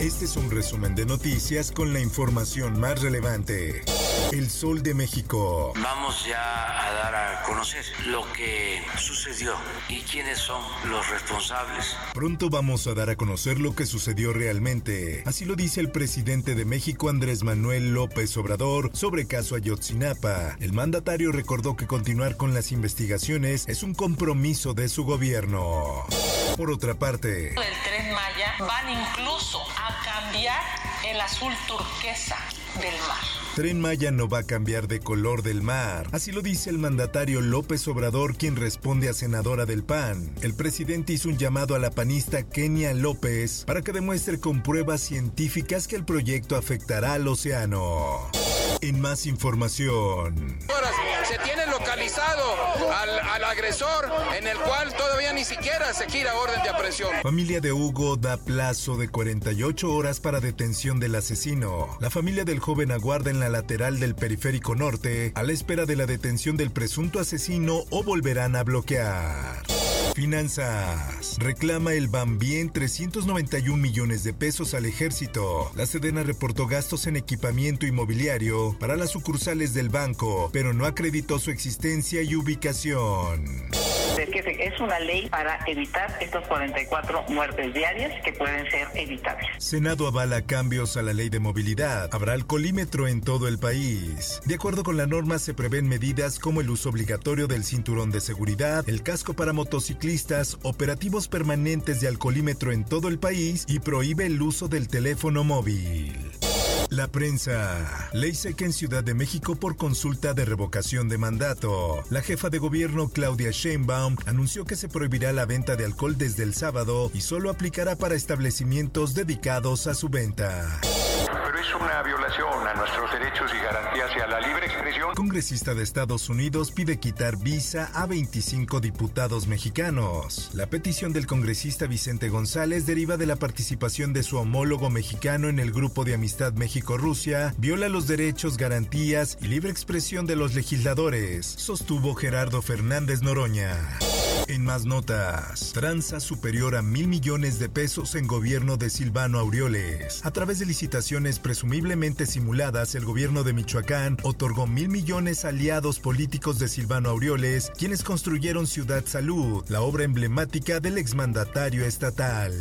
Este es un resumen de noticias con la información más relevante. El Sol de México. Vamos ya a dar a conocer lo que sucedió y quiénes son los responsables. Pronto vamos a dar a conocer lo que sucedió realmente. Así lo dice el presidente de México Andrés Manuel López Obrador sobre caso Ayotzinapa. El mandatario recordó que continuar con las investigaciones es un compromiso de su gobierno. Por otra parte, El tren Maya van incluso a cambiar el azul turquesa del mar. Tren Maya no va a cambiar de color del mar. Así lo dice el mandatario López Obrador, quien responde a senadora del PAN. El presidente hizo un llamado a la panista Kenia López para que demuestre con pruebas científicas que el proyecto afectará al océano. En más información. Ahora, localizado al, agresor en el cual todavía ni siquiera se gira orden de aprehensión. Familia de Hugo da plazo de 48 horas para detención del asesino. La familia del joven aguarda en la lateral del periférico norte a la espera de la detención del presunto asesino o volverán a bloquear. Finanzas. Reclama el Bambien 391 millones de pesos al ejército. La Sedena reportó gastos en equipamiento inmobiliario para las sucursales del banco, pero no acreditó su existencia y ubicación. Es que es una ley para evitar estas 44 muertes diarias que pueden ser evitables. Senado avala cambios a la ley de movilidad. Habrá alcoholímetro en todo el país. De acuerdo con la norma, se prevén medidas como el uso obligatorio del cinturón de seguridad, el casco para motociclistas, operativos permanentes de alcoholímetro en todo el país y prohíbe el uso del teléfono móvil. La prensa. Ley seca en Ciudad de México por consulta de revocación de mandato. La jefa de gobierno Claudia Sheinbaum anunció que se prohibirá la venta de alcohol desde el sábado y solo aplicará para establecimientos dedicados a su venta. Es una violación a nuestros derechos y garantías y a la libre expresión. Congresista de Estados Unidos pide quitar visa a 25 diputados mexicanos. La petición del congresista Vicente González deriva de la participación de su homólogo mexicano en el Grupo de Amistad México-Rusia, viola los derechos, garantías y libre expresión de los legisladores, sostuvo Gerardo Fernández Noroña. En más notas, tranza superior a mil millones de pesos en gobierno de Silvano Aureoles. A través de licitaciones presumiblemente simuladas, el gobierno de Michoacán otorgó mil millones a aliados políticos de Silvano Aureoles, quienes construyeron Ciudad Salud, la obra emblemática del exmandatario estatal.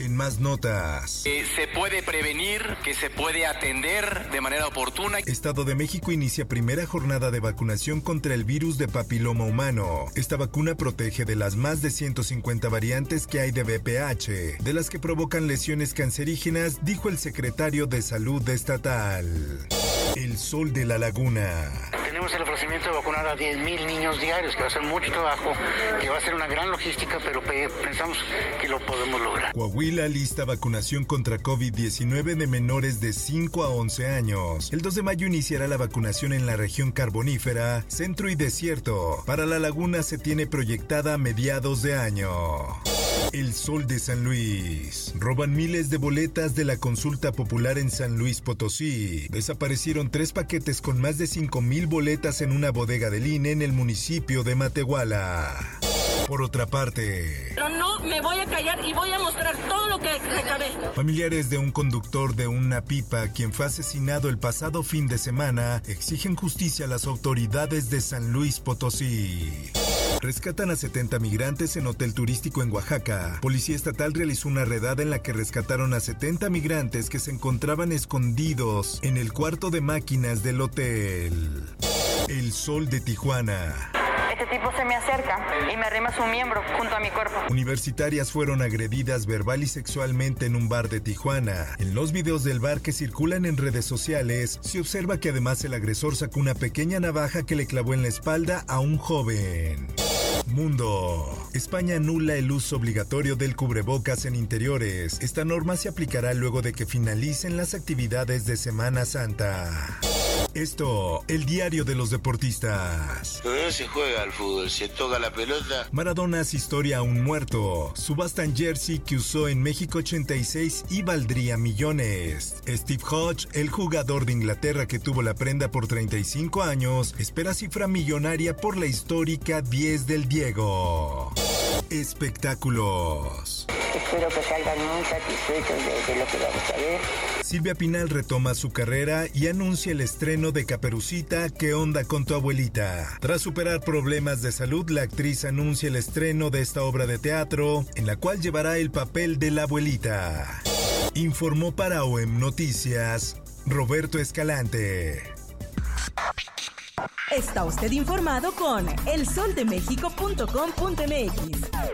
En más notas. Eh, se puede prevenir, que se puede atender de manera oportuna. Estado de México inicia primera jornada de vacunación contra el virus de papiloma humano. Esta vacuna protege de las más de 150 variantes que hay de BPH, de las que provocan lesiones cancerígenas, dijo el secretario de Salud estatal. El sol de la laguna. Tenemos el ofrecimiento de vacunar a 10.000 niños diarios, que va a ser mucho trabajo, que va a ser una gran logística, pero pe- pensamos que lo podemos lograr. Coahuila lista vacunación contra COVID-19 de menores de 5 a 11 años. El 2 de mayo iniciará la vacunación en la región carbonífera, centro y desierto. Para la laguna se tiene proyectada a mediados de año. El Sol de San Luis. Roban miles de boletas de la consulta popular en San Luis Potosí. Desaparecieron tres paquetes con más de 5 mil boletas en una bodega del INE en el municipio de Matehuala. Por otra parte, Pero no me voy a callar y voy a mostrar todo lo que recabé. Familiares de un conductor de una pipa quien fue asesinado el pasado fin de semana exigen justicia a las autoridades de San Luis Potosí. Rescatan a 70 migrantes en hotel turístico en Oaxaca. Policía estatal realizó una redada en la que rescataron a 70 migrantes que se encontraban escondidos en el cuarto de máquinas del hotel. El Sol de Tijuana. Este tipo se me acerca y me arrima su miembro junto a mi cuerpo. Universitarias fueron agredidas verbal y sexualmente en un bar de Tijuana. En los videos del bar que circulan en redes sociales, se observa que además el agresor sacó una pequeña navaja que le clavó en la espalda a un joven. Mundo. España anula el uso obligatorio del cubrebocas en interiores. Esta norma se aplicará luego de que finalicen las actividades de Semana Santa. Esto, el diario de los deportistas. Pero no se juega al fútbol, se toca la pelota. Maradona historia a un muerto. Subastan jersey que usó en México 86 y valdría millones. Steve Hodge, el jugador de Inglaterra que tuvo la prenda por 35 años, espera cifra millonaria por la histórica 10 del Diego. Espectáculos. Espero que salgan muy satisfechos de, lo que vamos a ver. Silvia Pinal retoma su carrera y anuncia el estreno de Caperucita, ¿Qué onda con tu abuelita? Tras superar problemas de salud, la actriz anuncia el estreno de esta obra de teatro, en la cual llevará el papel de la abuelita. Informó para OEM Noticias, Roberto Escalante. Está usted informado con elsoldemexico.com.mx.